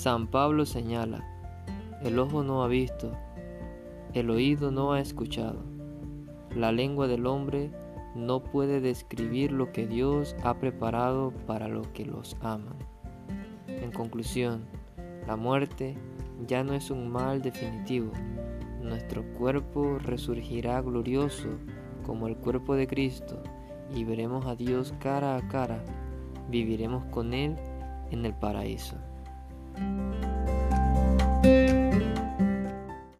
San Pablo señala, el ojo no ha visto, el oído no ha escuchado, la lengua del hombre no puede describir lo que Dios ha preparado para los que los aman. En conclusión, la muerte ya no es un mal definitivo. Nuestro cuerpo resurgirá glorioso como el cuerpo de Cristo y veremos a Dios cara a cara. Viviremos con Él en el paraíso. thank you